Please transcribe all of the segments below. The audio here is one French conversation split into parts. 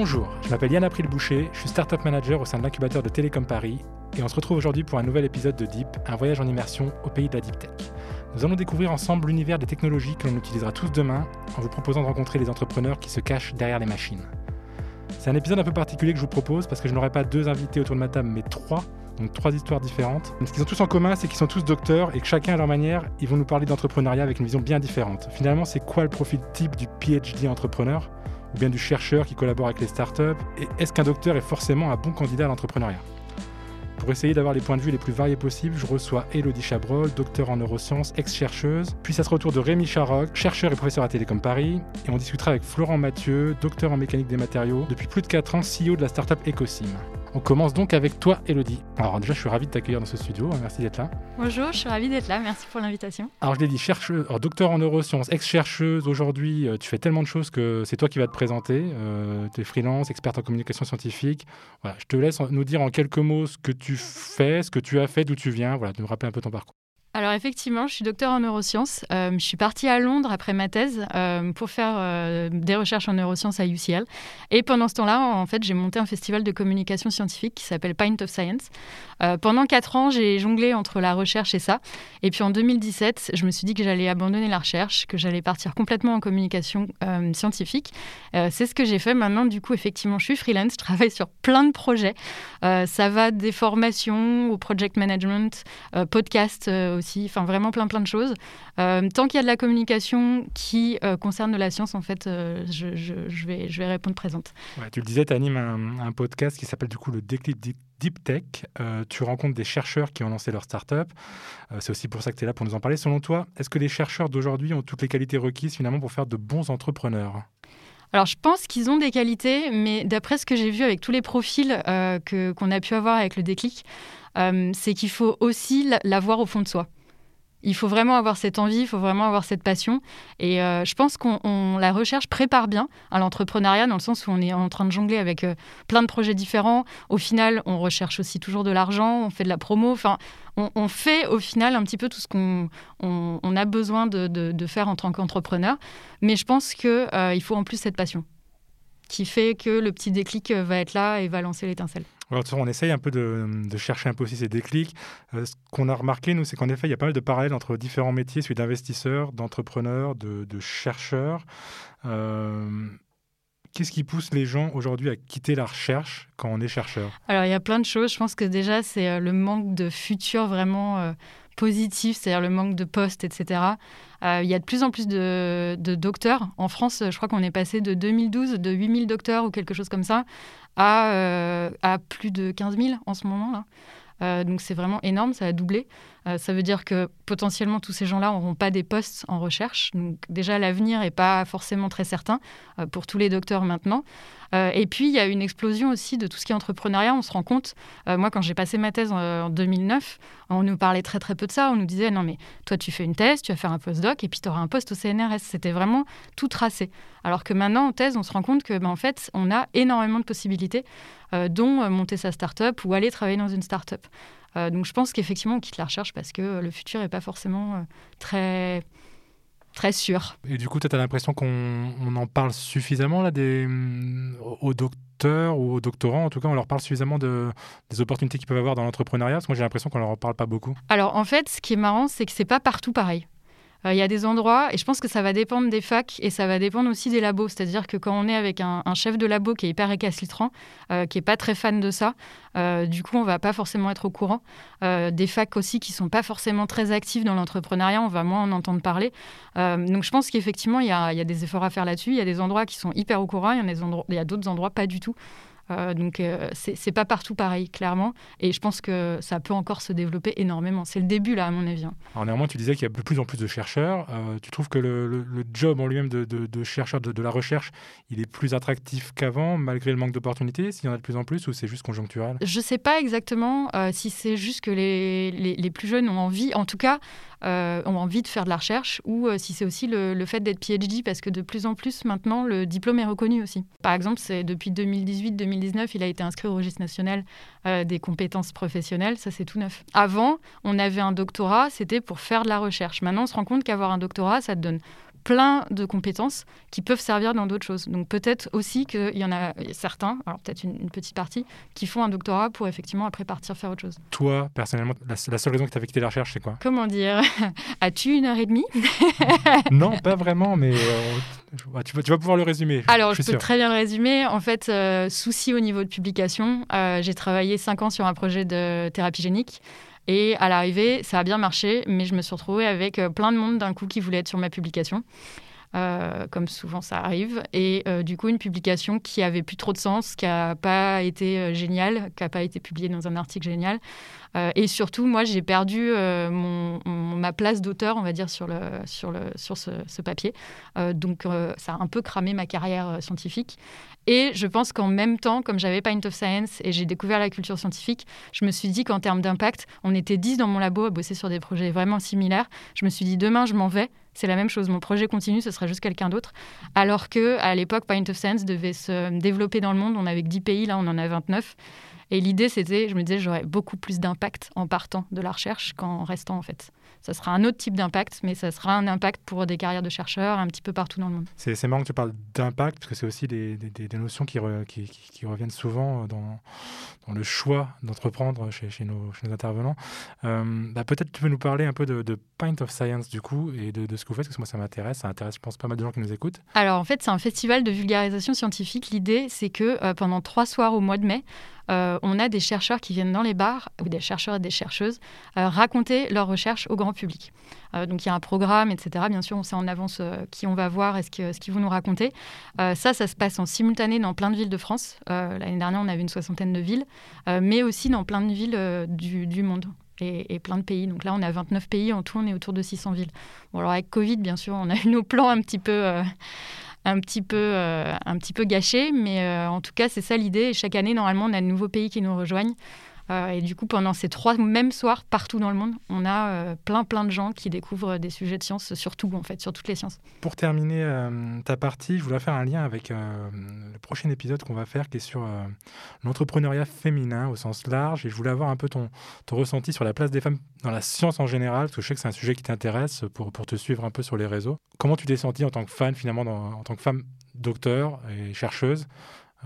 Bonjour, je m'appelle Yann April Boucher, je suis Startup Manager au sein de l'incubateur de Télécom Paris et on se retrouve aujourd'hui pour un nouvel épisode de Deep, un voyage en immersion au pays de la Deep Tech. Nous allons découvrir ensemble l'univers des technologies que l'on utilisera tous demain en vous proposant de rencontrer les entrepreneurs qui se cachent derrière les machines. C'est un épisode un peu particulier que je vous propose parce que je n'aurai pas deux invités autour de ma table mais trois, donc trois histoires différentes. Ce qu'ils ont tous en commun, c'est qu'ils sont tous docteurs et que chacun à leur manière, ils vont nous parler d'entrepreneuriat avec une vision bien différente. Finalement, c'est quoi le profil type du PhD entrepreneur? Ou bien du chercheur qui collabore avec les startups Et est-ce qu'un docteur est forcément un bon candidat à l'entrepreneuriat? Pour essayer d'avoir les points de vue les plus variés possibles, je reçois Elodie Chabrol, docteur en neurosciences, ex-chercheuse. Puis ça sera au tour de Rémi Charoc, chercheur et professeur à Télécom Paris. Et on discutera avec Florent Mathieu, docteur en mécanique des matériaux, depuis plus de 4 ans CEO de la startup Ecosim. On commence donc avec toi, Elodie. Alors déjà, je suis ravi de t'accueillir dans ce studio. Merci d'être là. Bonjour, je suis ravi d'être là. Merci pour l'invitation. Alors je l'ai dit, chercheuse, docteur en neurosciences, ex-chercheuse. Aujourd'hui, euh, tu fais tellement de choses que c'est toi qui vas te présenter. Euh, tu es freelance, experte en communication scientifique. Voilà, je te laisse nous dire en quelques mots ce que tu fais, ce que tu as fait, d'où tu viens. Voilà, de nous rappeler un peu ton parcours. Alors effectivement, je suis docteur en neurosciences. Euh, je suis partie à Londres après ma thèse euh, pour faire euh, des recherches en neurosciences à UCL. Et pendant ce temps-là, en fait, j'ai monté un festival de communication scientifique qui s'appelle Pint of Science. pendant quatre ans, j'ai jonglé entre la recherche et ça. Et puis en 2017, je me suis dit que j'allais abandonner la recherche, que j'allais partir complètement en communication scientifique. C'est ce que j'ai fait maintenant. Du coup, effectivement, je suis freelance. Je travaille sur plein de projets. ça va des formations au project management, podcast aussi, enfin vraiment plein plein de choses. Euh, tant qu'il y a de la communication qui euh, concerne la science, en fait, euh, je, je, vais, je vais répondre présente. tu le disais, tu animes un, un, podcast qui s'appelle du coup le Déclic Deep Tech. tu rencontres des chercheurs qui ont lancé leur start-up. C'est aussi pour ça que tu es là pour nous en parler. Selon toi, est-ce que les chercheurs d'aujourd'hui ont toutes les qualités requises finalement pour faire de bons entrepreneurs? Alors, je pense qu'ils ont des qualités, mais d'après ce que j'ai vu avec tous les profils que qu'on a pu avoir avec le déclic, c'est qu'il faut aussi l'avoir au fond de soi. Il faut vraiment avoir cette envie, il faut vraiment avoir cette passion. Et euh, je pense qu'on la recherche prépare bien à l'entrepreneuriat dans le sens où on est en train de jongler avec euh, plein de projets différents. Au final, on recherche aussi toujours de l'argent, on fait de la promo. Enfin, on, fait au final un petit peu tout ce qu'on on, a besoin de, faire en tant qu'entrepreneur. Mais je pense qu'il euh, il faut en plus cette passion qui fait que le petit déclic va être là et va lancer l'étincelle. Alors, on essaye un peu de, chercher un peu aussi ces déclics. Euh, ce qu'on a remarqué, nous, c'est qu'en effet, il y a pas mal de parallèles entre différents métiers, celui d'investisseur, d'entrepreneur, de, chercheur. Euh, qu'est-ce qui pousse les gens aujourd'hui à quitter la recherche quand on est chercheur? Alors, il y a plein de choses. Je pense que déjà, c'est euh, le manque de futur vraiment positif, c'est-à-dire le manque de postes, etc. il y a de plus en plus de, docteurs. En France, je crois qu'on est passé de 2012, de 8000 docteurs ou quelque chose comme ça, à, euh, plus de 15 000 en ce moment-là. Euh, donc c'est vraiment énorme, ça a doublé. Euh, ça veut dire que potentiellement tous ces gens-là n'auront pas des postes en recherche. Donc déjà l'avenir n'est pas forcément très certain euh, pour tous les docteurs maintenant. et puis il y a une explosion aussi de tout ce qui est entrepreneuriat. On se rend compte, moi quand j'ai passé ma thèse en, 2009, on nous parlait très très peu de ça. On nous disait non mais toi tu fais une thèse, tu vas faire un postdoc et puis tu auras un poste au CNRS. C'était vraiment tout tracé. Alors que maintenant en thèse on se rend compte que ben, en fait on a énormément de possibilités, dont monter sa start-up ou aller travailler dans une start-up. Euh, donc je pense qu'effectivement, on quitte la recherche parce que le futur n'est pas forcément euh, très très sûr. Et du coup, tu as l'impression qu'on en parle suffisamment là, des, aux docteurs ou aux doctorants, en tout cas, on leur parle suffisamment de, des opportunités qu'ils peuvent avoir dans l'entrepreneuriat? Parce que moi, j'ai l'impression qu'on leur parle pas beaucoup. Alors, en fait, ce qui est marrant, c'est que c'est pas partout pareil. Euh, il y a des endroits, et je pense que ça va dépendre des facs et ça va dépendre aussi des labos. C'est-à-dire que quand on est avec un, chef de labo qui est hyper récalcitrant, euh, qui n'est pas très fan de ça, euh, du coup, on va pas forcément être au courant. des facs aussi qui sont pas forcément très actifs dans l'entrepreneuriat, on va moins en entendre parler. donc je pense qu'effectivement, il y, a, des efforts à faire là-dessus. Il y a des endroits qui sont hyper au courant, il y a d'autres endroits pas du tout. Euh, donc, euh, c'est pas partout pareil, clairement. Et je pense que ça peut encore se développer énormément. C'est le début, là, à mon avis. Hein. Alors, néanmoins, tu disais qu'il y a de plus en plus de chercheurs. Euh, tu trouves que le, job en lui-même de, chercheur de, la recherche, il est plus attractif qu'avant, malgré le manque d'opportunités, s'il y en a de plus en plus, ou c'est juste conjoncturel? Je sais pas exactement si c'est juste que les, les, plus jeunes ont envie. En tout cas, euh, ont envie de faire de la recherche ou euh, si c'est aussi le, fait d'être PhD parce que de plus en plus maintenant le diplôme est reconnu aussi. Par exemple, c'est depuis 2018-2019, il a été inscrit au registre national euh, des compétences professionnelles, ça c'est tout neuf. Avant, on avait un doctorat, c'était pour faire de la recherche. Maintenant, on se rend compte qu'avoir un doctorat, ça te donne plein de compétences qui peuvent servir dans d'autres choses. Donc peut-être aussi qu'il y en a certains, alors peut-être une, petite partie, qui font un doctorat pour effectivement après partir faire autre chose. Toi, personnellement, la, seule raison que tu as fait quitter la recherche, c'est quoi? Comment dire? As-tu une heure et demie? Non, pas vraiment, mais euh, tu, vas, tu, vas, pouvoir le résumer. Alors, je, peux très bien le résumer. En fait, euh, souci au niveau de publication. Euh, j'ai travaillé cinq ans sur un projet de thérapie génique. Et à l'arrivée, ça a bien marché, mais je me suis retrouvée avec euh, plein de monde d'un coup qui voulait être sur ma publication. Euh, comme souvent ça arrive. Et euh, du coup, une publication qui avait plus trop de sens, qui n'a pas été géniale, qui n'a pas été publiée dans un article génial. et surtout, moi, j'ai perdu ma place d'auteur, on va dire, sur, ce papier. donc, ça a un peu cramé ma carrière scientifique. Et je pense qu'en même temps, comme j'avais Pint of Science et j'ai découvert la culture scientifique, je me suis dit qu'en termes d'impact, on était 10 dans mon labo à bosser sur des projets vraiment similaires. Je me suis dit, demain, je m'en vais. C'est la même chose. Mon projet continue, ce sera juste quelqu'un d'autre. Alors que à l'époque, Pint of Science devait se développer dans le monde. On avait que 10 pays, là, on en a 29. Et l'idée, c'était, je me disais, j'aurais beaucoup plus d'impact en partant de la recherche qu'en restant, en fait ça sera un autre type d'impact, mais ça sera un impact pour des carrières de chercheurs un petit peu partout dans le monde. C'est marrant que tu parles d'impact, parce que c'est aussi des, des, notions qui, qui, qui, reviennent souvent dans, dans le choix d'entreprendre chez, chez, nos, chez, nos, intervenants. Euh, bah, peut-être tu peux nous parler un peu de, de, Pint of Science, du coup, et de, ce que vous faites, parce que moi, ça m'intéresse. Ça intéresse, je pense, pas mal de gens qui nous écoutent. Alors, en fait, c'est un festival de vulgarisation scientifique. L'idée, c'est que euh, pendant trois soirs au mois de mai, euh, on a des chercheurs qui viennent dans les bars, ou des chercheurs et des chercheuses, euh, raconter leurs recherches au grand public. Euh, donc il y a un programme, etc. Bien sûr, on sait en avance qui on va voir et ce qu'ils vont nous raconter. ça, ça se passe en simultané dans plein de villes de France. L'année dernière, on avait une soixantaine de villes, mais aussi dans plein de villes du, monde. Et, plein de pays. Donc là, on a 29 pays, en tout, on est autour de 600 villes. Bon, alors avec Covid, bien sûr, on a eu nos plans un petit peu, un petit peu, euh, un petit peu gâché. Mais euh, en tout cas, c'est ça l'idée. Chaque année, normalement, on a de nouveaux pays qui nous rejoignent. Euh, et du coup, pendant ces trois mêmes soirs, partout dans le monde, on a euh, plein, plein de gens qui découvrent des sujets de science, sur tout, en fait, sur toutes les sciences. Pour terminer euh, ta partie, je voudrais faire un lien avec le prochain épisode qu'on va faire, qui est sur l'entrepreneuriat féminin au sens large. Et je voulais avoir un peu ton, ressenti sur la place des femmes dans la science en général, parce que je sais que c'est un sujet qui t'intéresse pour, pour te suivre un peu sur les réseaux. Comment tu t'es sentie en tant que fan, finalement, en tant que femme docteur et chercheuse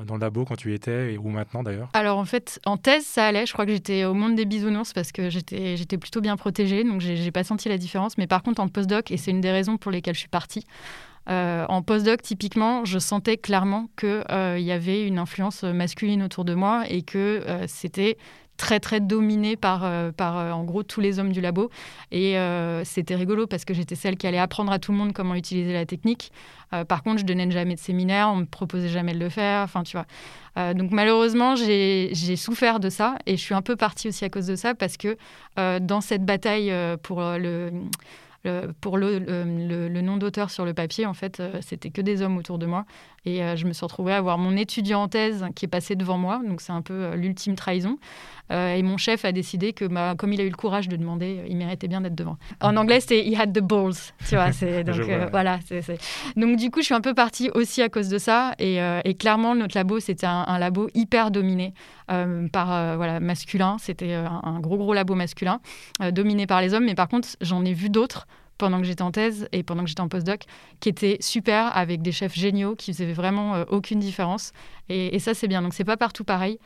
dans le labo quand tu étais ou maintenant d'ailleurs Alors en fait, en thèse, ça allait. Je crois que j'étais au monde des bisounours parce que j'étais, j'étais plutôt bien protégée, donc j'ai, j'ai pas senti la différence. Mais par contre, en postdoc, et c'est une des raisons pour lesquelles je suis partie, euh, en postdoc, typiquement, je sentais clairement qu'il euh, y avait une influence masculine autour de moi et que euh, c'était très très dominé par, euh, par euh, en gros tous les hommes du labo. Et euh, c'était rigolo parce que j'étais celle qui allait apprendre à tout le monde comment utiliser la technique. par contre, je donnais jamais de séminaire, on me proposait jamais de le faire. Enfin, tu vois. donc malheureusement, j'ai souffert de ça et je suis un peu partie aussi à cause de ça parce que dans cette bataille pour le pour le, le, nom d'auteur sur le papier, en fait, c'était que des hommes autour de moi. Et je me suis retrouvée à avoir mon étudiant en thèse qui est passé devant moi. Donc, c'est un peu l'ultime trahison. Euh, et mon chef a décidé que, bah, comme il a eu le courage de demander, euh, il méritait bien d'être devant. En anglais, c'était he had the balls, tu vois. donc euh, voilà. Donc du coup, je suis un peu partie aussi à cause de ça. Et, clairement, notre labo, c'était un, labo hyper dominé par voilà masculin. C'était un, gros gros labo masculin dominé par les hommes. Mais par contre, j'en ai vu d'autres pendant que j'étais en thèse et pendant que j'étais en postdoc, qui étaient super avec des chefs géniaux qui faisaient vraiment aucune différence. Et, ça, c'est bien. Donc, c'est pas partout pareil.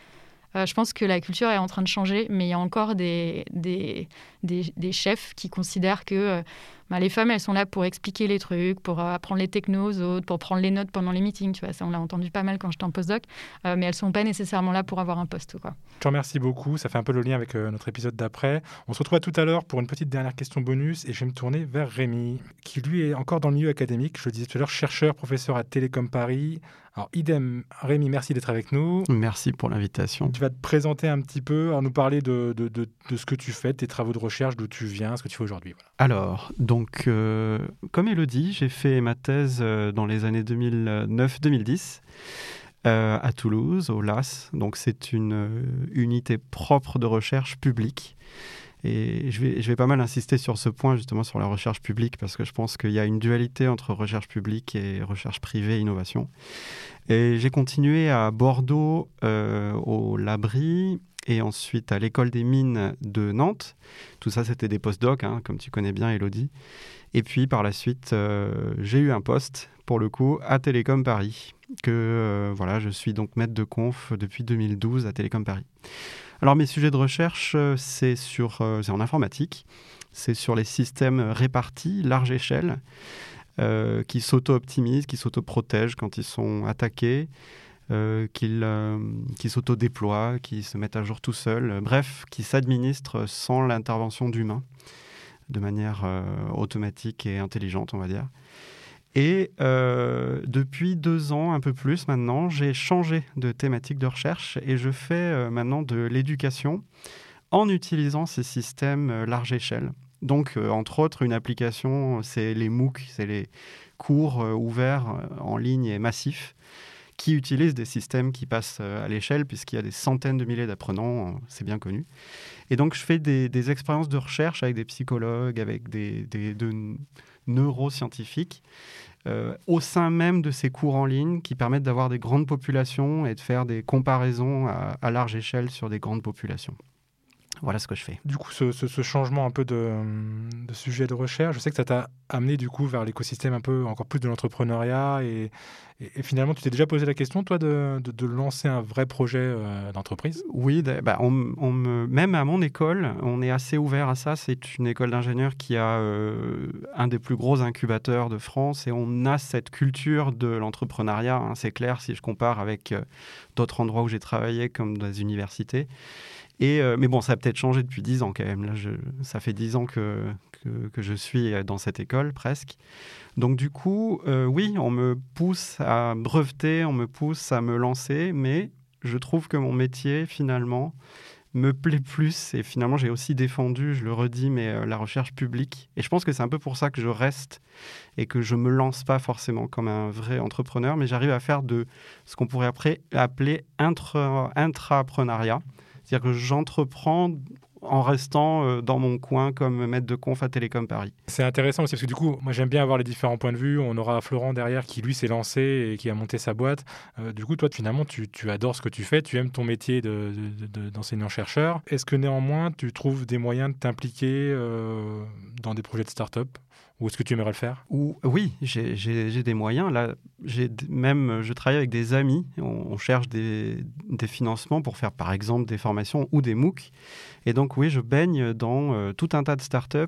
Euh, je pense que la culture est en train de changer, mais il y a encore des, des, des, chefs qui considèrent que euh, bah, les femmes, elles sont là pour expliquer les trucs, pour euh, apprendre les technos aux autres, pour prendre les notes pendant les meetings. Tu vois, ça, on l'a entendu pas mal quand j'étais en postdoc, mais elles ne sont pas nécessairement là pour avoir un poste. Quoi. Je te remercie beaucoup. Ça fait un peu le lien avec notre épisode d'après. On se retrouve tout à l'heure pour une petite dernière question bonus et je vais me tourner vers Rémi, qui lui est encore dans le milieu académique. Je le disais tout à l'heure, chercheur, professeur à Télécom Paris. Alors, idem, Rémi, merci d'être avec nous. Merci pour l'invitation. Tu vas te présenter un petit peu, en nous parler de, de, de, ce que tu fais, tes travaux de recherche, d'où tu viens, ce que tu fais aujourd'hui. Alors, donc, euh, comme Elodie, j'ai fait ma thèse euh, dans les années 2009-2010 euh, à Toulouse, au LAS. Donc, c'est une unité propre de recherche publique. Et je vais, pas mal insister sur ce point, justement, sur la recherche publique, parce que je pense qu'il y a une dualité entre recherche publique et recherche privée innovation. Et j'ai continué à Bordeaux, euh, au Labri, et ensuite à l'école des mines de Nantes. Tout ça, c'était des post-docs, hein, comme tu connais bien, Elodie. Et puis par la suite, j'ai eu un poste, pour le coup, à Télécom Paris, que voilà, je suis donc maître de conf depuis 2012 à Télécom Paris. Alors mes sujets de recherche, c'est sur, c'est en informatique, c'est sur les systèmes répartis, large échelle. Euh, qui s'auto-optimisent, qui s'auto-protègent quand ils sont attaqués, euh, euh, qui s'auto-déploient, qui se mettent à jour tout seuls, bref, qui s'administrent sans l'intervention d'humains, de manière automatique et intelligente, on va dire. Et depuis deux ans, un peu plus maintenant, j'ai changé de thématique de recherche et je fais maintenant de l'éducation en utilisant ces systèmes large échelle. Donc, euh, entre autres, une application, c'est les MOOC, c'est les cours euh, ouverts euh, en ligne et massifs qui utilisent des systèmes qui passent à l'échelle, puisqu'il y a des centaines de milliers d'apprenants, c'est bien connu. Et donc, je fais des, expériences de recherche avec des psychologues, avec des, neuroscientifiques, au sein même de ces cours en ligne qui permettent d'avoir des grandes populations et de faire des comparaisons à large échelle sur des grandes populations. Voilà ce que je fais. Du coup, ce, changement un peu de, sujet de recherche, je sais que ça t'a amené du coup vers l'écosystème un peu encore plus de l'entrepreneuriat et, finalement, tu t'es déjà posé la question, toi, de, lancer un vrai projet euh, d'entreprise? Oui, bah, on, me, même à mon école, on est assez ouvert à ça. C'est une école d'ingénieurs qui a euh, un des plus gros incubateurs de France et on a cette culture de l'entrepreneuriat. Hein, c'est clair si je compare avec euh, d'autres endroits où j'ai travaillé, comme dans les universités. Et, euh, mais bon, ça a peut-être changé depuis dix ans quand même. Là, ça fait dix ans que, je suis dans cette école, presque. Donc du coup, euh, oui, on me pousse à breveter, on me pousse à me lancer, mais je trouve que mon métier, finalement, me plaît plus. Et finalement, j'ai aussi défendu, je le redis, mais euh, la recherche publique. Et je pense que c'est un peu pour ça que je reste et que je me lance pas forcément comme un vrai entrepreneur, mais j'arrive à faire de ce qu'on pourrait après appeler intra intrapreneuriat. C'est-à-dire que j'entreprends en restant euh, dans mon coin comme maître de conf à Télécom Paris. C'est intéressant aussi parce que du coup, moi j'aime bien avoir les différents points de vue. On aura Florent derrière qui lui s'est lancé et qui a monté sa boîte. Euh, du coup, toi finalement, tu, adores ce que tu fais, tu aimes ton métier d'enseignant-chercheur. Est-ce que néanmoins, tu trouves des moyens de t'impliquer euh, dans des projets de start-up? Ou est-ce que tu aimerais le faire? Ou, Oui, j'ai des moyens. Là, même, je travaille avec des amis. On, cherche des, financements pour faire, par exemple, des formations ou des MOOC. Et donc, oui, je baigne dans euh, tout un tas de startups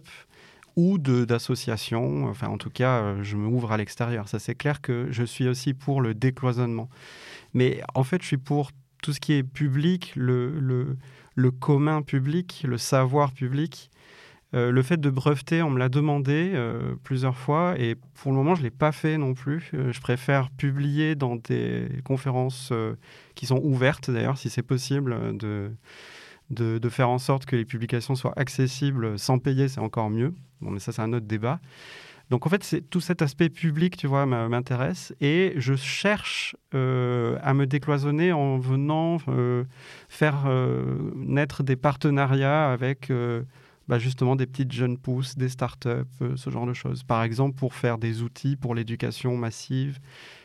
ou d'associations. Enfin, en tout cas, euh, je me ouvre à l'extérieur. Ça, c'est clair que je suis aussi pour le décloisonnement. Mais en fait, je suis pour tout ce qui est public, le commun public, le savoir public. Euh, le fait de breveter, on me l'a demandé euh, plusieurs fois et pour le moment, je ne l'ai pas fait non plus. Euh, je préfère publier dans des conférences qui sont ouvertes, d'ailleurs, si c'est possible, de, de, faire en sorte que les publications soient accessibles sans payer, c'est encore mieux. Bon, mais ça, c'est un autre débat. Donc en fait, c'est tout cet aspect public, tu vois, m'intéresse et je cherche à me décloisonner en venant faire naître des partenariats avec bah, justement des petites jeunes pousses, des startups, euh, ce genre de choses. Par exemple, pour faire des outils pour l'éducation massive.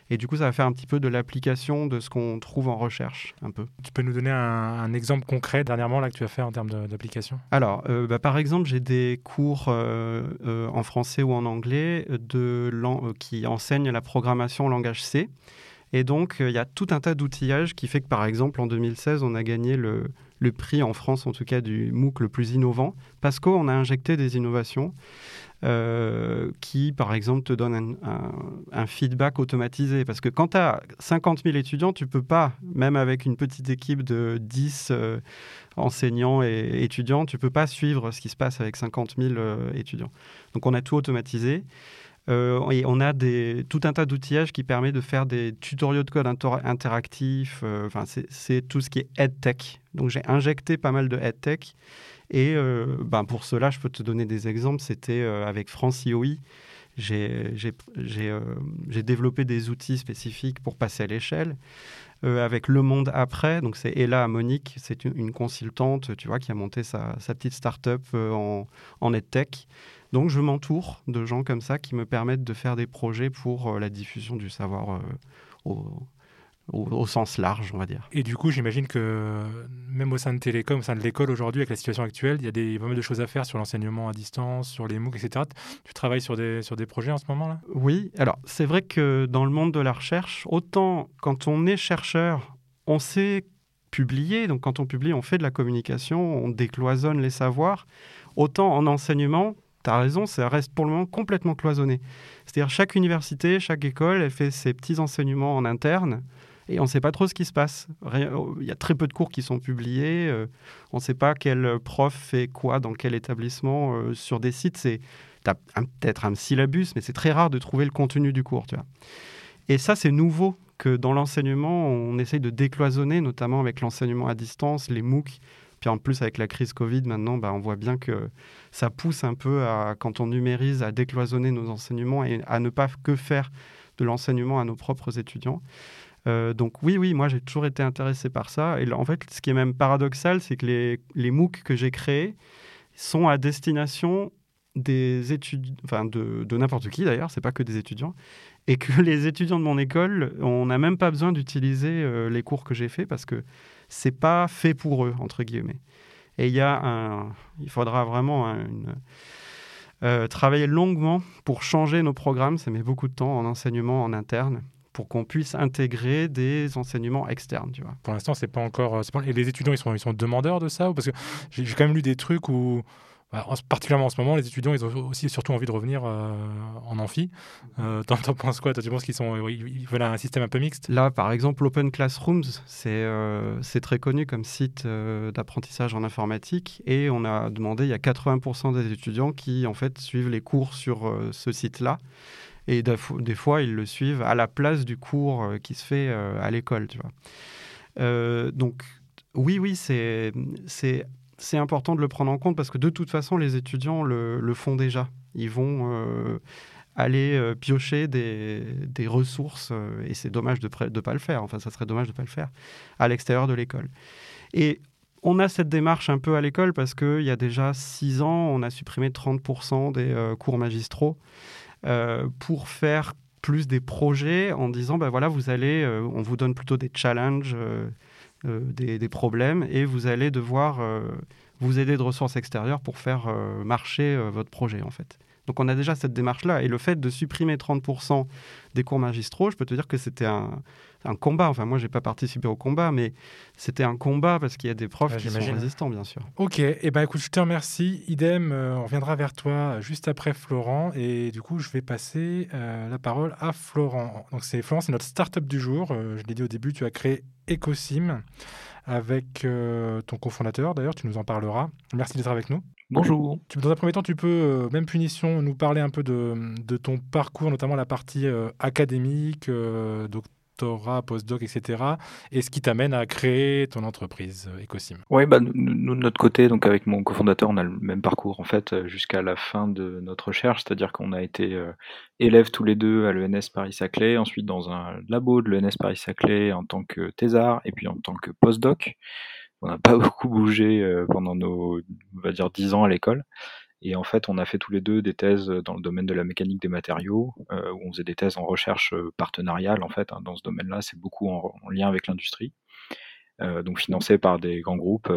Et du coup, ça va faire un petit peu de l'application de ce qu'on trouve en recherche, un peu. Tu peux nous donner un, exemple concret dernièrement là que tu as fait en termes d'application? Alors, euh, bah, par exemple, j'ai des cours euh, en français ou en anglais de, qui enseignent la programmation en langage C. Et donc, il y a tout un tas d'outillages qui fait que, par exemple, en 2016, on a gagné le, le prix en France, en tout cas, du MOOC le plus innovant, parce qu'on a injecté des innovations euh, qui, par exemple, te donnent un, feedback automatisé. Parce que quand tu as 50 000 étudiants, tu peux pas, même avec une petite équipe de 10 euh, enseignants et étudiants, tu peux pas suivre ce qui se passe avec 50 000 euh, étudiants. Donc, on a tout automatisé. Euh, on a tout un tas d'outillages qui permet de faire des tutoriaux de code interactifs. Euh, c'est tout ce qui est EdTech. Donc, j'ai injecté pas mal de EdTech. Et euh, ben pour cela, je peux te donner des exemples. C'était avec France IOI. J'ai développé des outils spécifiques pour passer à l'échelle. avec Le Monde Après, donc c'est Ella Monique, c'est une, consultante, tu vois, qui a monté sa, sa petite start-up en, en EdTech. Donc je m'entoure de gens comme ça qui me permettent de faire des projets pour euh, la diffusion du savoir euh, au, sens large, on va dire. Et du coup, j'imagine que même au sein de Télécom, au sein de l'école aujourd'hui, avec la situation actuelle, il y a des, pas mal de choses à faire sur l'enseignement à distance, sur les MOOC, etc. Tu travailles sur des, sur des projets en ce moment-là? Oui, alors c'est vrai que dans le monde de la recherche, autant quand on est chercheur, on sait publier, donc quand on publie, on fait de la communication, on décloisonne les savoirs, autant en enseignement, tu raison, ça reste pour le moment complètement cloisonné. C'est-à-dire chaque université, chaque école, elle fait ses petits enseignements en interne et on ne sait pas trop ce qui se passe. Il y a très peu de cours qui sont publiés. Euh, on ne sait pas quel prof fait quoi dans quel établissement. Euh, sur des sites, c'est peut-être un syllabus, mais c'est très rare de trouver le contenu du cours. Et ça, c'est nouveau que dans l'enseignement, on essaye de décloisonner, notamment avec l'enseignement à distance, les MOOC. En plus, avec la crise Covid, maintenant, bah, on voit bien que ça pousse un peu, à, quand on numérise, à décloisonner nos enseignements et à ne pas que faire de l'enseignement à nos propres étudiants. Euh, donc oui, oui, moi j'ai toujours été intéressé par ça. Et en fait, ce qui est même paradoxal, c'est que les, les MOOC que j'ai créés sont à destination des de n'importe qui d'ailleurs, c'est pas que des étudiants, et que les étudiants de mon école, on n'a même pas besoin d'utiliser euh, les cours que j'ai faits parce que c'est pas fait pour eux entre guillemets. Et il y a un, il faudra vraiment euh, travailler longuement pour changer nos programmes. Ça met beaucoup de temps en enseignement en interne pour qu'on puisse intégrer des enseignements externes. Tu vois. Pour l'instant, c'est pas encore. Et les étudiants, ils sont, ils sont demandeurs de ça Parce que j'ai quand même lu des trucs où. Bah, particulièrement en ce moment, les étudiants, ils ont aussi surtout envie de revenir euh, en amphi. Euh, T'en penses quoi Tu penses qu'ils sont, ils veulent un système un peu mixte? Là, par exemple, Open Classrooms, c'est euh, très connu comme site euh, d'apprentissage en informatique, et on a demandé, il y a 80% des étudiants qui en fait suivent les cours sur ce site-là. Et des fois, ils le suivent à la place du cours euh, qui se fait euh, à l'école, tu vois. Euh, donc, oui, oui, c'est c'est important de le prendre en compte parce que de toute façon, les étudiants le, le font déjà. Ils vont aller piocher des, des ressources et c'est dommage de ne pas le faire. Enfin, ça serait dommage de ne pas le faire à l'extérieur de l'école. Et on a cette démarche un peu à l'école parce qu'il y a déjà six ans, on a supprimé 30% des cours magistraux. Euh, pour faire plus des projets en disant, ben voilà, vous allez, euh, on vous donne plutôt des challenges, euh, des, des, problèmes, et vous allez devoir vous aider de ressources extérieures pour faire marcher votre projet, en fait. Donc on a déjà cette démarche-là. Et le fait de supprimer 30% des cours magistraux, je peux te dire que c'était un, un combat. Enfin, moi, j'ai pas participé au combat, mais c'était un combat parce qu'il y a des profs qui sont résistants, bien sûr. Ok, et eh ben écoute, je te remercie. Idem, euh, on reviendra vers toi juste après Florent, et du coup, je vais passer euh, la parole à Florent. Donc, c'est Florent, c'est notre start-up du jour. Euh, je l'ai dit au début, tu as créé Ecosim avec ton cofondateur. D'ailleurs, tu nous en parleras. Merci d'être avec nous. Bonjour. Dans un premier temps, tu peux, même punition, nous parler un peu de, de ton parcours, notamment la partie académique, donc doctorat, postdoc, etc. Et ce qui t'amène à créer ton entreprise euh, Ecosim. Oui, bah, nous, de notre côté, donc avec mon cofondateur, on a le même parcours en fait euh, jusqu'à la fin de notre recherche, c'est-à-dire qu'on a été euh, élèves tous les deux à l'ENS Paris-Saclay, ensuite dans un labo de l'ENS Paris-Saclay en tant que thésard et puis en tant que postdoc. On n'a pas beaucoup bougé pendant nos, on va dire, dix ans à l'école. Et en fait, on a fait tous les deux des thèses dans le domaine de la mécanique des matériaux, euh, où on faisait des thèses en recherche euh, partenariale, en fait, hein, dans ce domaine-là, c'est beaucoup en, lien avec l'industrie. Euh, donc financé par des grands groupes,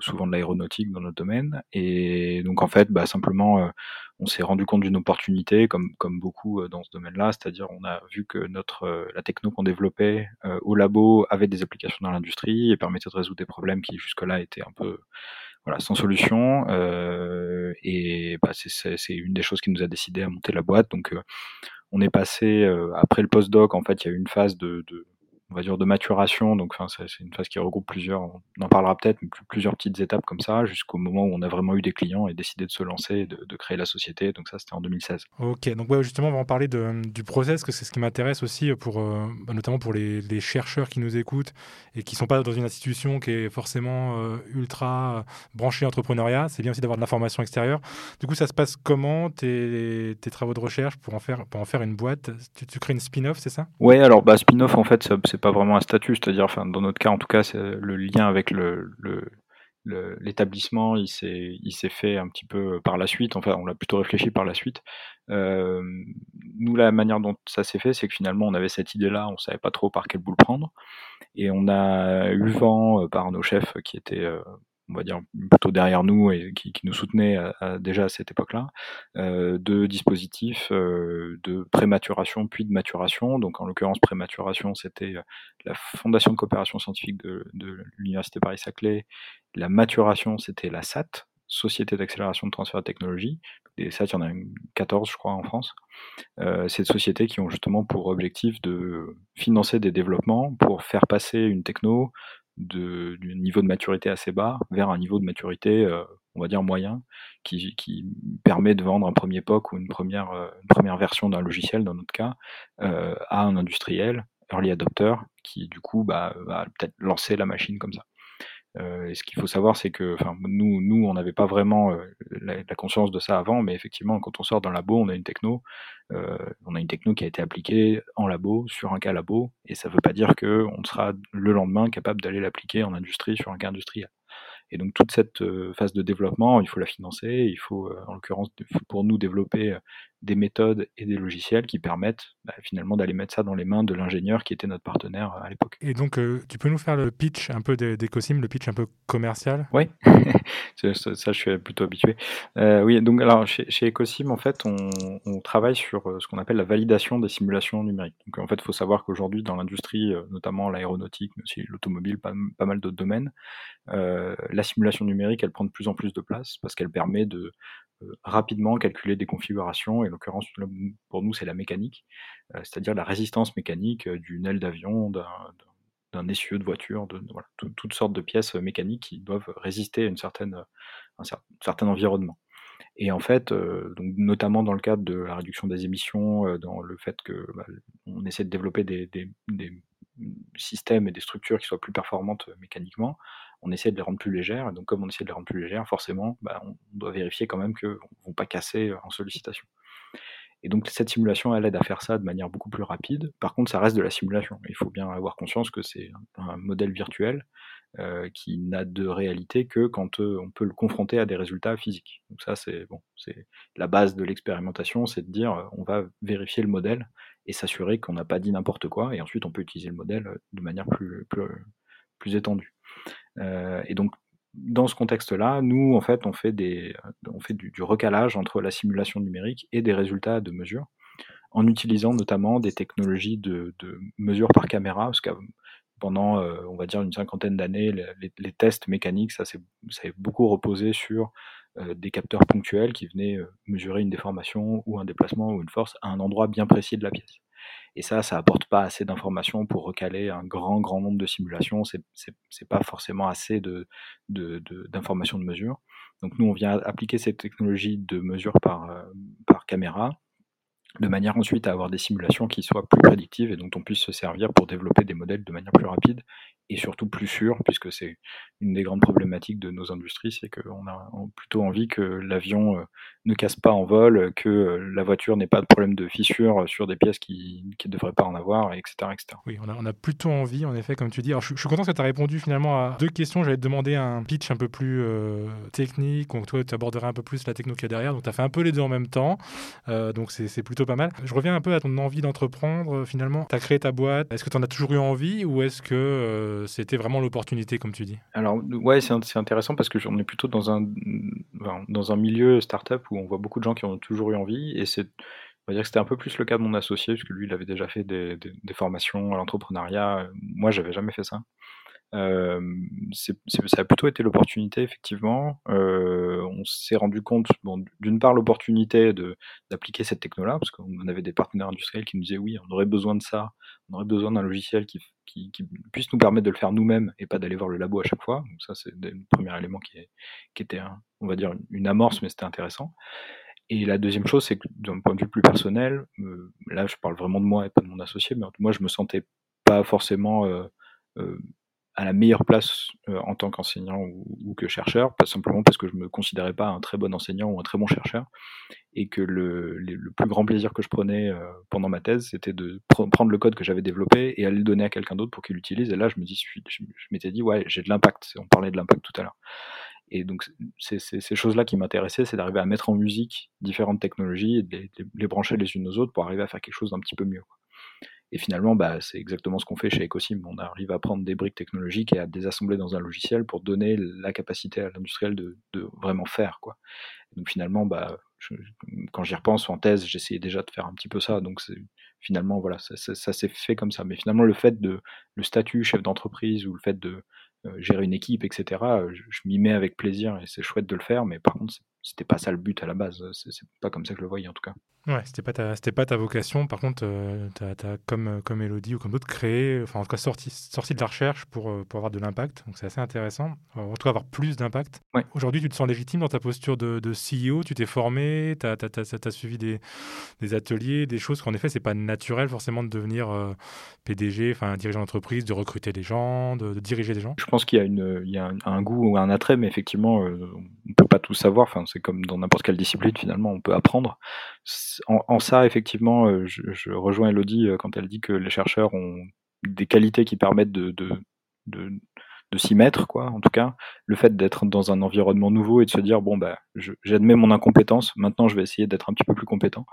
souvent de l'aéronautique dans notre domaine. Et donc en fait, bah, simplement, on s'est rendu compte d'une opportunité, comme, comme beaucoup dans ce domaine-là, c'est-à-dire on a vu que notre, la techno qu'on développait au labo avait des applications dans l'industrie et permettait de résoudre des problèmes qui jusque-là étaient un peu voilà, sans solution. Euh, et bah, c'est une des choses qui nous a décidé à monter la boîte. Donc, euh, on est passé euh, après le postdoc. En fait, il y a eu une phase de, de on va dire de maturation. Donc, enfin, c'est une phase qui regroupe plusieurs, on en parlera peut-être, mais plusieurs petites étapes comme ça, jusqu'au moment où on a vraiment eu des clients et décidé de se lancer, de, de créer la société. Donc ça, c'était en 2016. Ok, donc ouais, justement, on va en parler de, du process, que c'est ce qui m'intéresse aussi, pour, euh, bah, notamment pour les, les, chercheurs qui nous écoutent et qui ne sont pas dans une institution qui est forcément euh, ultra branchée entrepreneuriat. C'est bien aussi d'avoir de l'information extérieure. Du coup, ça se passe comment tes, tes travaux de recherche pour en faire, pour en faire une boîte? Tu, tu crées une spin-off, c'est ça? Ouais, alors bah, spin-off, en fait, c'est pas vraiment un statut, c'est-à-dire, enfin, dans notre cas, en tout cas, c'est le lien avec le, l'établissement, il s'est, fait un petit peu par la suite. Enfin, on l'a plutôt réfléchi par la suite. Euh, nous, la manière dont ça s'est fait, c'est que finalement, on avait cette idée-là, on savait pas trop par quel bout le prendre. Et on a eu vent par nos chefs qui étaient on va dire plutôt derrière nous et qui, nous soutenaient déjà à cette époque-là, euh, de dispositifs euh, de prématuration puis de maturation. Donc en l'occurrence prématuration, c'était euh, la Fondation de coopération scientifique de, l'Université Paris-Saclay. La maturation, c'était la SAT, Société d'accélération de transfert de technologie. Et SAT, il y en a 14, je crois, en France. Euh, c'est des sociétés qui ont justement pour objectif de financer des développements pour faire passer une techno de, du niveau de maturité assez bas vers un niveau de maturité, euh, on va dire moyen, qui, qui, permet de vendre un premier POC ou une première, euh, première version d'un logiciel, dans notre cas, euh, à un industriel, early adopter, qui du coup bah, va peut-être lancer la machine comme ça. Euh, et ce qu'il faut savoir, c'est que nous, nous, on n'avait pas vraiment euh, la, conscience de ça avant, mais effectivement, quand on sort d'un labo, on a une techno. Euh, on a une techno qui a été appliquée en labo, sur un cas labo, et ça ne veut pas dire qu'on sera le lendemain capable d'aller l'appliquer en industrie sur un cas industriel. Et donc toute cette phase de développement, il faut la financer, il faut en l'occurrence pour nous développer des méthodes et des logiciels qui permettent bah, finalement d'aller mettre ça dans les mains de l'ingénieur qui était notre partenaire à l'époque. Et donc tu peux nous faire le pitch un peu d'Ecosim, le pitch un peu commercial? Oui, ça, je suis plutôt habitué. oui, donc alors chez, chez Ecosim en fait on, on travaille sur ce qu'on appelle la validation des simulations numériques. Donc en fait il faut savoir qu'aujourd'hui dans l'industrie, notamment l'aéronautique, mais aussi l'automobile, pas, pas, mal d'autres domaines, la simulation numérique, elle prend de plus en plus de place parce qu'elle permet de euh, rapidement calculer des configurations, et en l'occurrence, pour nous, c'est la mécanique, euh, c'est-à-dire la résistance mécanique euh, d'une aile d'avion, d'un essieu de voiture, de, toutes sortes de pièces mécaniques qui doivent résister à une certaine, un certain environnement. Et en fait, donc, notamment dans le cadre de la réduction des émissions, dans le fait que bah, on essaie de développer des, systèmes et des structures qui soient plus performantes mécaniquement, on essaie de les rendre plus légères. Et donc, comme on essaie de les rendre plus légères, forcément, bah, on doit vérifier quand même qu'elles ne vont pas casser en sollicitation. Et donc, cette simulation, elle aide à faire ça de manière beaucoup plus rapide. Par contre, ça reste de la simulation. Il faut bien avoir conscience que c'est un modèle virtuel euh, qui n'a de réalité que quand euh, on peut le confronter à des résultats physiques. Donc ça, c'est bon, c'est la base de l'expérimentation, c'est de dire, euh, on va vérifier le modèle et s'assurer qu'on n'a pas dit n'importe quoi, et ensuite on peut utiliser le modèle de manière plus, plus, plus étendue. et donc, dans ce contexte-là, nous, en fait, on fait, des, on fait du, recalage entre la simulation numérique et des résultats de mesure, en utilisant notamment des technologies de, de mesure par caméra, parce que pendant, euh, on va dire, une cinquantaine d'années, les, tests mécaniques, ça s'est beaucoup reposé sur euh, des capteurs ponctuels qui venaient euh, mesurer une déformation ou un déplacement ou une force à un endroit bien précis de la pièce. Et ça, ça apporte pas assez d'informations pour recaler un grand, grand nombre de simulations. C'est, pas forcément assez de, d'informations de, mesure. Donc nous, on vient appliquer cette technologie de mesure par, par caméra de manière ensuite à avoir des simulations qui soient plus prédictives et dont on puisse se servir pour développer des modèles de manière plus rapide et surtout plus sûre, puisque c'est une des grandes problématiques de nos industries, c'est qu'on a plutôt envie que l'avion euh, ne casse pas en vol, que euh, la voiture n'ait pas de problème de fissure sur des pièces qui ne devraient pas en avoir, etc. etc. Oui, on a, on a, plutôt envie, en effet, comme tu dis. Alors, je, suis content que tu as répondu finalement à deux questions. J'allais te demander un pitch un peu plus euh, technique, donc toi, tu aborderais un peu plus la techno qu'il y a derrière, donc tu as fait un peu les deux en même temps, donc c'est plutôt pas mal. Je reviens un peu à ton envie d'entreprendre, finalement. Tu as créé ta boîte, est-ce que tu en as toujours eu envie ou est-ce que c'était vraiment l'opportunité, comme tu dis? Alors, ouais, c'est intéressant parce que on est plutôt dans un, dans un milieu startup où on voit beaucoup de gens qui ont toujours eu envie. Et c'est, on va dire que c'était un peu plus le cas de mon associé, parce que lui, il avait déjà fait des, des formations à l'entrepreneuriat. Moi, j'avais jamais fait ça ça a plutôt été l'opportunité, effectivement. on s'est rendu compte, d'une part, l'opportunité d'appliquer cette techno-là, parce qu'on avait des partenaires industriels qui nous disaient oui, on aurait besoin de ça, on aurait besoin d'un logiciel qui, qui, puisse nous permettre de le faire nous-mêmes et pas d'aller voir le labo à chaque fois. Ça, c'est le premier élément qui, est, qui était, on va dire, une amorce, mais c'était intéressant. Et la deuxième chose, c'est que d'un point de vue plus personnel, là, je parle vraiment de moi et pas de mon associé, mais moi, je me sentais pas forcément. À la meilleure place euh, en tant qu'enseignant ou, que chercheur, pas simplement parce que je me considérais pas un très bon enseignant ou un très bon chercheur, et que le, plus grand plaisir que je prenais euh, pendant ma thèse, c'était de prendre le code que j'avais développé et aller le donner à quelqu'un d'autre pour qu'il l'utilise. Et là, je me dis, je m'étais dit, ouais, j'ai de l'impact. On parlait de l'impact tout à l'heure. Et donc, c'est ces choses-là qui m'intéressaient, c'est d'arriver à mettre en musique différentes technologies et de les, brancher les unes aux autres pour arriver à faire quelque chose d'un petit peu mieux. Et finalement, bah, c'est exactement ce qu'on fait chez Ecosim. On arrive à prendre des briques technologiques et à désassembler dans un logiciel pour donner la capacité à l'industriel de, vraiment faire. Quoi. donc finalement, bah, quand j'y repense en thèse, j'essayais déjà de faire un petit peu ça. Donc finalement, voilà, ça, ça s'est fait comme ça. Mais finalement, le fait de le statut chef d'entreprise ou le fait de euh, gérer une équipe, etc. Je, m'y mets avec plaisir et c'est chouette de le faire, mais par contre, c'était pas ça le but à la base. C'est pas comme ça que je le voyais en tout cas. Ouais, c'était pas ta, c'était pas ta vocation. Par contre, euh, tu as, comme comme Elodie ou comme d'autres créé, enfin en tout cas sorti, sorti de la recherche pour pour avoir de l'impact. Donc c'est assez intéressant. En tout cas avoir plus d'impact. Aujourd'hui, tu te sens légitime dans ta posture de, de CEO. Tu t'es formé, tu as, as, suivi des, des, ateliers, des choses qu'en effet c'est pas naturel forcément de devenir PDG, enfin dirigeant d'entreprise, de recruter des gens, de, de diriger des gens. Je pense qu'il y a une, il y a un, goût ou un attrait, mais effectivement, on peut pas tout savoir. Enfin, c'est comme dans n'importe quelle discipline, finalement, on peut apprendre. En, ça, effectivement, euh, je, rejoins Elodie euh, quand elle dit que les chercheurs ont des qualités qui permettent de, de s'y mettre, quoi. En tout cas, le fait d'être dans un environnement nouveau et de se dire bon bah, j'admets mon incompétence. Maintenant, je vais essayer d'être un petit peu plus compétent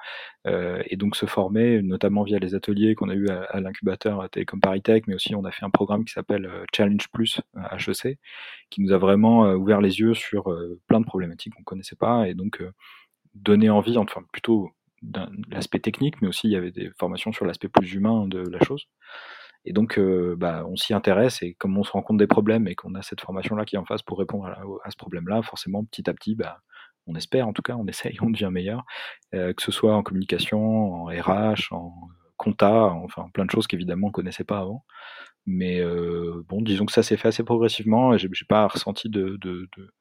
euh, et donc se former, notamment via les ateliers qu'on a eu à, l'incubateur à Télécom Paritech, mais aussi on a fait un programme qui s'appelle euh, Challenge Plus à HEC, qui nous a vraiment euh, ouvert les yeux sur plein de problématiques qu'on connaissait pas et donc donné envie, enfin plutôt l'aspect technique, mais aussi il y avait des formations sur l'aspect plus humain de la chose. Et donc, euh, bah, on s'y intéresse et comme on se rend compte des problèmes et qu'on a cette formation-là qui est en face pour répondre à, ce problème-là, forcément, petit à petit, bah, on espère en tout cas, on essaye, on devient meilleur, euh, que ce soit en communication, en RH, en compta, enfin plein de choses qu'évidemment on ne connaissait pas avant. Mais euh, bon, disons que ça s'est fait assez progressivement et j'ai pas ressenti de, de, de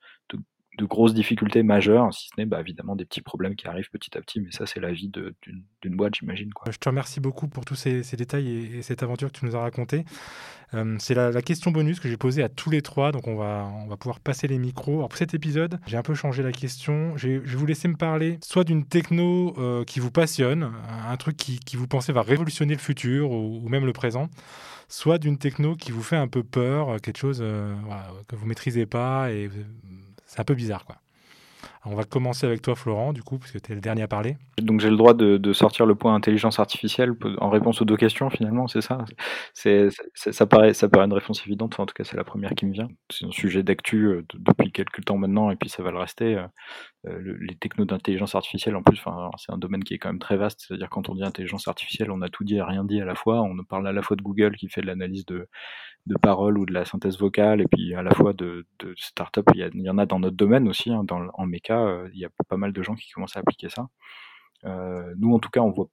grosses difficultés majeures, si ce n'est bah, évidemment des petits problèmes qui arrivent petit à petit, mais ça c'est la vie d'une boîte, j'imagine. Je te remercie beaucoup pour tous ces, détails et, cette aventure que tu nous as racontée. Euh, c'est la, question bonus que j'ai posée à tous les trois, donc on va, on va pouvoir passer les micros. Pour cet épisode, j'ai un peu changé la question. Je vais vous laisser me parler soit d'une techno euh, qui vous passionne, un truc qui, qui, vous pensez va révolutionner le futur ou, même le présent, soit d'une techno qui vous fait un peu peur, quelque chose euh, que vous maîtrisez pas et c'est un peu bizarre, quoi. On va commencer avec toi, Florent, du coup, puisque tu es le dernier à parler. Donc j'ai le droit de, sortir le point intelligence artificielle en réponse aux deux questions, finalement, c'est ça? Ça, paraît, ça paraît une réponse évidente, en tout cas c'est la première qui me vient. C'est un sujet d'actu euh, depuis quelques temps maintenant, et puis ça va le rester. Euh, euh, les technos d'intelligence artificielle, en plus, c'est un domaine qui est quand même très vaste, c'est-à-dire quand on dit intelligence artificielle, on a tout dit et rien dit à la fois. On parle à la fois de Google qui fait de l'analyse de, de paroles ou de la synthèse vocale, et puis à la fois de, de start-up, il, y, en a dans notre domaine aussi, hein, dans, en méca, euh, il y a pas mal de gens qui commencent à appliquer ça. Euh, nous, en tout cas, on voit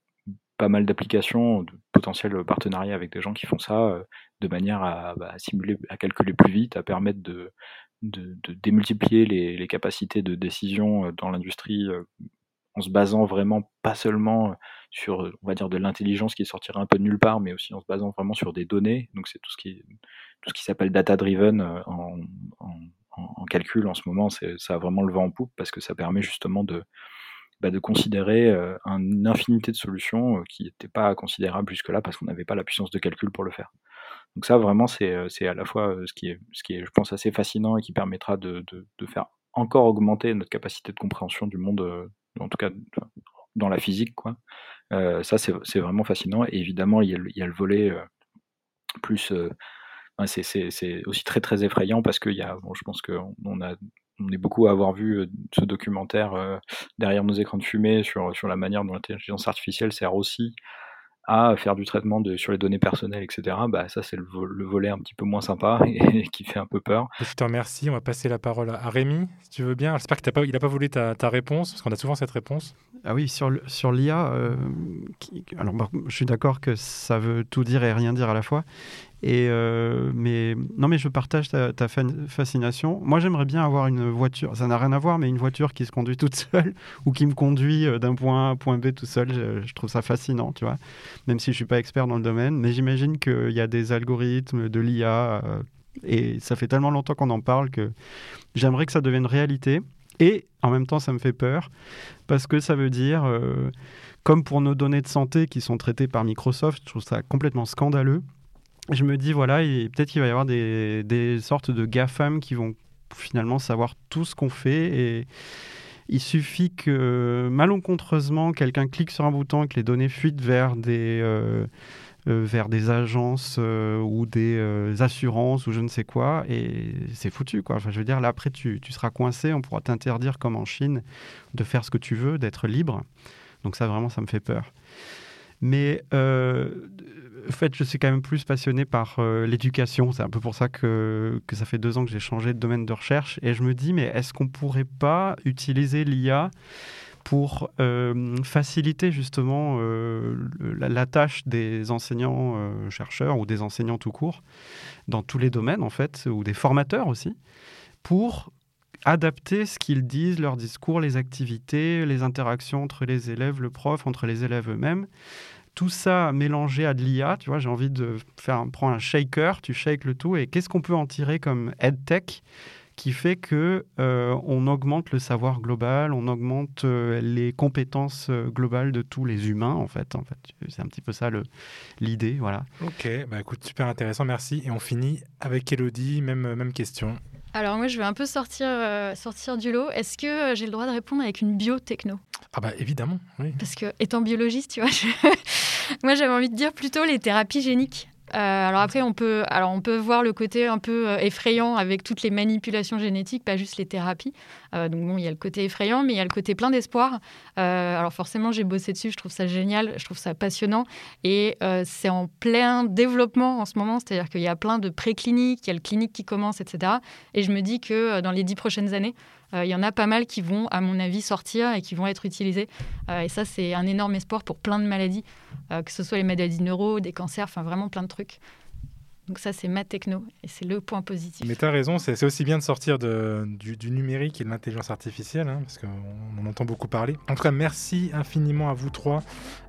pas mal d'applications, de potentiels partenariats avec des gens qui font ça euh, de manière à, bah, simuler, à calculer plus vite, à permettre de, démultiplier les, capacités de décision dans l'industrie en se basant vraiment pas seulement sur, on va dire, de l'intelligence qui sortirait un peu de nulle part, mais aussi en se basant vraiment sur des données. Donc c'est tout ce qui, tout ce qui s'appelle data-driven en, en, calcul en ce moment. Ça a vraiment le vent en poupe parce que ça permet justement de, bah, considérer une infinité de solutions qui n'étaient pas considérables jusque-là parce qu'on n'avait pas la puissance de calcul pour le faire. Donc ça, vraiment, c'est à la fois ce qui, est, ce qui est, je pense, assez fascinant et qui permettra de, faire encore augmenter notre capacité de compréhension du monde en tout cas dans la physique. Euh, ça, c'est vraiment fascinant. Et évidemment, il y a le, volet euh, plus. Euh, c'est aussi très très effrayant parce qu'il y a, bon, je pense qu'on on a on est beaucoup à avoir vu ce documentaire derrière nos écrans de fumée sur, sur la manière dont l'intelligence artificielle sert aussi à faire du traitement de, sur les données personnelles, etc., bah, ça c'est le, volet un petit peu moins sympa et, qui fait un peu peur. Je te remercie. On va passer la parole à Rémi, si tu veux bien. J'espère qu'il n'a pas ta, ta, réponse, parce qu'on a souvent cette réponse. Ah oui, sur, sur l'IA, euh, alors je suis d'accord que ça veut tout dire et rien dire à la fois. Euh, mais non, mais je partage ta, fascination. Moi, j'aimerais bien avoir une voiture. Ça n'a rien à voir, mais une voiture qui se conduit toute seule ou qui me conduit euh, d'un point A à un point B tout seul. Je, trouve ça fascinant, tu vois. Même si je suis pas expert dans le domaine, mais j'imagine qu'il y a des algorithmes de l'IA euh, et ça fait tellement longtemps qu'on en parle que j'aimerais que ça devienne réalité. Et en même temps, ça me fait peur parce que ça veut dire, comme pour nos données de santé qui sont traitées par Microsoft, je trouve ça complètement scandaleux je me dis, voilà, peut-être qu'il va y avoir des, des, sortes de GAFAM qui vont finalement savoir tout ce qu'on fait et il suffit que malencontreusement quelqu'un clique sur un bouton et que les données fuitent vers des, euh, euh, vers des agences euh, ou des assurances ou je ne sais quoi et c'est foutu quoi. Enfin, je veux dire là après tu, tu seras coincé, on pourra t'interdire comme en Chine de faire ce que tu veux, d'être libre. Donc ça vraiment ça me fait peur. Mais en fait, je suis quand même plus passionné par euh, l'éducation. C'est un peu pour ça que, que ça fait deux ans que j'ai changé de domaine de recherche. Et je me dis, mais est-ce qu'on ne pourrait pas utiliser l'IA pour euh, faciliter justement euh, la, tâche des enseignants-chercheurs ou des enseignants tout court dans tous les domaines, en fait, ou des formateurs aussi, pour adapter ce qu'ils disent, leur discours, les activités, les interactions entre les élèves, le prof, entre les élèves eux-mêmes, tout ça mélangé à de l'IA, tu vois, j'ai envie de faire prendre un shaker, tu shakes le tout, et qu'est-ce qu'on peut en tirer comme EdTech qui fait que euh, on augmente le savoir global, on augmente euh, les compétences euh, globales de tous les humains en fait. En fait, c'est un petit peu ça l'idée, voilà. Ok, bah écoute, super intéressant, merci. Et on finit avec Elodie, même même question. Alors moi, je vais un peu sortir sortir du lot. Est-ce que j'ai le droit de répondre avec une biotechno? Ah bah évidemment, oui. Parce que étant biologiste, tu vois, Moi, j'avais envie de dire plutôt les thérapies géniques. Euh, alors après, on peut, alors on peut voir le côté un peu euh, effrayant avec toutes les manipulations génétiques, pas juste les thérapies. Euh, donc bon, il y a le côté effrayant, mais il y a le côté plein d'espoir. alors forcément, j'ai bossé dessus, je trouve ça génial, je trouve ça passionnant, et c'est en plein développement en ce moment. C'est-à-dire qu'il y a plein de précliniques, il y a le clinique qui commence, etc. Et je me dis que dans les dix prochaines années, il y en a pas mal qui vont, à mon avis, sortir et qui vont être utilisés. et ça, c'est un énorme espoir pour plein de maladies. Euh, que ce soit les maladies neuro, des cancers, enfin vraiment plein de trucs. Donc ça, c'est ma techno et c'est le point positif. Mais tu as raison, c'est aussi bien de sortir du, numérique et de l'intelligence artificielle, hein, parce qu'on en entend beaucoup parler. En tout cas, merci infiniment à vous trois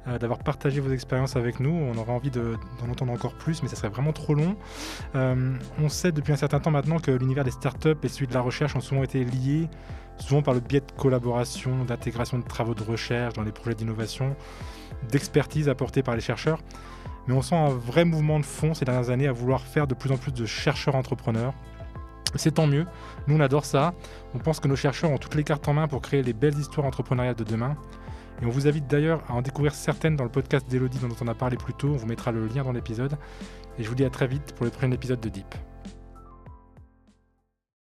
euh, d'avoir partagé vos expériences avec nous. On aura envie d'en entendre encore plus, mais ça serait vraiment trop long. Euh, on sait depuis un certain temps maintenant que l'univers des startups et celui de la recherche ont souvent été liés, souvent par le biais de collaboration, d'intégration de travaux de recherche dans les projets d'innovation d'expertise apportée par les chercheurs, mais on sent un vrai mouvement de fond ces dernières années à vouloir faire de plus en plus de chercheurs entrepreneurs. C'est tant mieux, nous on adore ça, on pense que nos chercheurs ont toutes les cartes en main pour créer les belles histoires entrepreneuriales de demain, et on vous invite d'ailleurs à en découvrir certaines dans le podcast d'Elodie dont on a parlé plus tôt, on vous mettra le lien dans l'épisode, et je vous dis à très vite pour le prochain épisode de Deep.